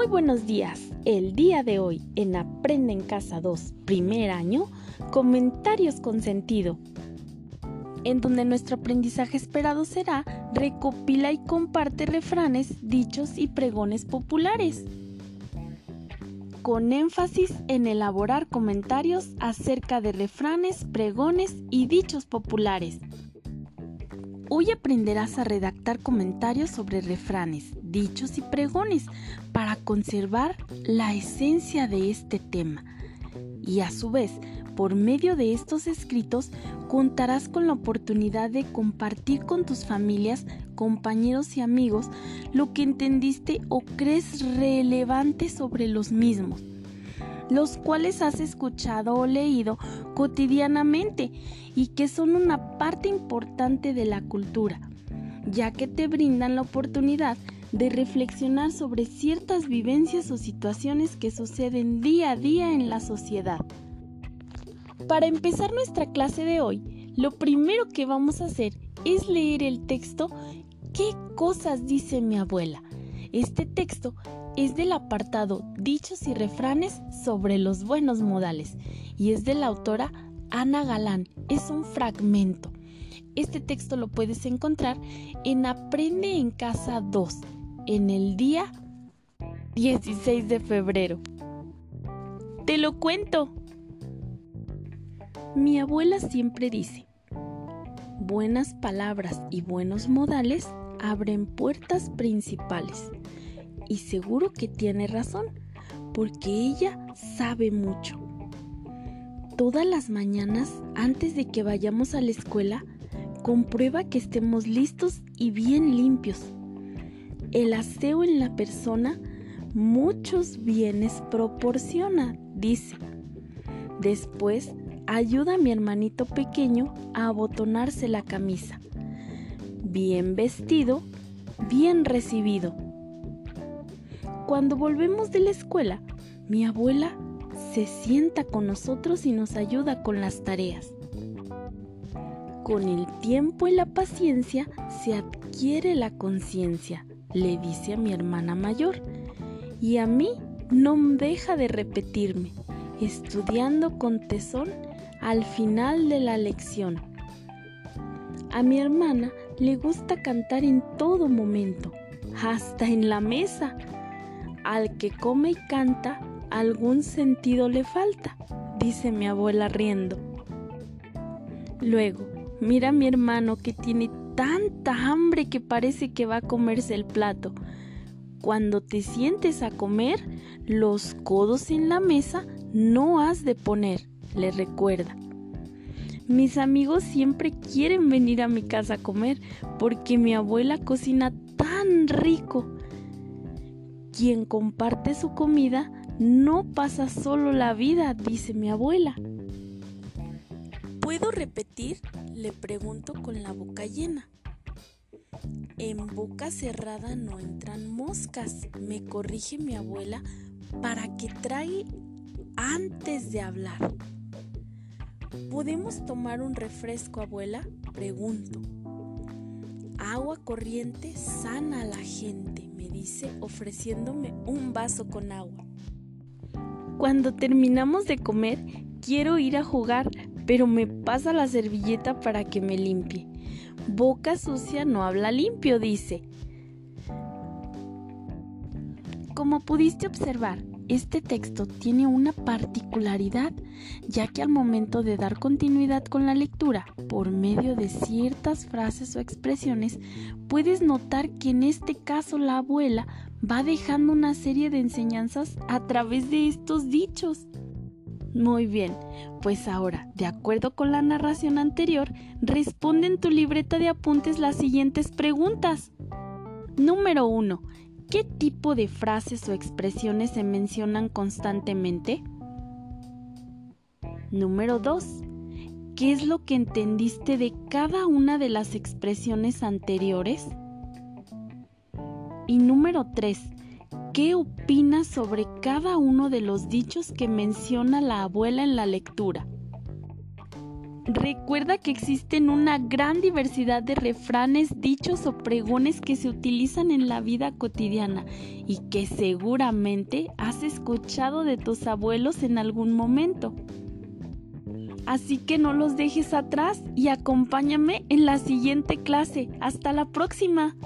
Muy buenos días. El día de hoy en Aprende en Casa 2, primer año, comentarios con sentido. En donde nuestro aprendizaje esperado será recopila y comparte refranes, dichos y pregones populares. Con énfasis en elaborar comentarios acerca de refranes, pregones y dichos populares. Hoy aprenderás a redactar comentarios sobre refranes, dichos y pregones para conservar la esencia de este tema. Y a su vez, por medio de estos escritos, contarás con la oportunidad de compartir con tus familias, compañeros y amigos lo que entendiste o crees relevante sobre los mismos los cuales has escuchado o leído cotidianamente y que son una parte importante de la cultura, ya que te brindan la oportunidad de reflexionar sobre ciertas vivencias o situaciones que suceden día a día en la sociedad. Para empezar nuestra clase de hoy, lo primero que vamos a hacer es leer el texto ¿Qué cosas dice mi abuela? Este texto es del apartado Dichos y refranes sobre los buenos modales y es de la autora Ana Galán. Es un fragmento. Este texto lo puedes encontrar en Aprende en Casa 2, en el día 16 de febrero. Te lo cuento. Mi abuela siempre dice, buenas palabras y buenos modales abren puertas principales y seguro que tiene razón, porque ella sabe mucho. Todas las mañanas, antes de que vayamos a la escuela, comprueba que estemos listos y bien limpios. El aseo en la persona muchos bienes proporciona, dice. Después, ayuda a mi hermanito pequeño a abotonarse la camisa. Bien vestido, bien recibido cuando volvemos de la escuela, mi abuela se sienta con nosotros y nos ayuda con las tareas. Con el tiempo y la paciencia se adquiere la conciencia, le dice a mi hermana mayor. Y a mí no deja de repetirme, estudiando con tesón al final de la lección. A mi hermana le gusta cantar en todo momento, hasta en la mesa, al que come y canta, algún sentido le falta, dice mi abuela riendo. Luego, mira a mi hermano que tiene tanta hambre que parece que va a comerse el plato. Cuando te sientes a comer, los codos en la mesa no has de poner, le recuerda. Mis amigos siempre quieren venir a mi casa a comer porque mi abuela cocina tan rico quien comparte su comida no pasa solo la vida, dice mi abuela. ¿Puedo repetir? Le pregunto con la boca llena. En boca cerrada no entran moscas, me corrige mi abuela para que trague antes de hablar. ¿Podemos tomar un refresco, abuela? Pregunto. Agua corriente sana a la gente dice ofreciéndome un vaso con agua. Cuando terminamos de comer, quiero ir a jugar, pero me pasa la servilleta para que me limpie. Boca sucia no habla limpio, dice. Como pudiste observar, este texto tiene una particularidad, ya que al momento de dar continuidad con la lectura, por medio de ciertas frases o expresiones, puedes notar que en este caso la abuela va dejando una serie de enseñanzas a través de estos dichos. Muy bien, pues ahora, de acuerdo con la narración anterior, responde en tu libreta de apuntes las siguientes preguntas. Número 1. ¿Qué tipo de frases o expresiones se mencionan constantemente? Número 2. ¿Qué es lo que entendiste de cada una de las expresiones anteriores? Y número 3. ¿Qué opinas sobre cada uno de los dichos que menciona la abuela en la lectura? Recuerda que existen una gran diversidad de refranes, dichos o pregones que se utilizan en la vida cotidiana y que seguramente has escuchado de tus abuelos en algún momento. Así que no los dejes atrás y acompáñame en la siguiente clase. Hasta la próxima.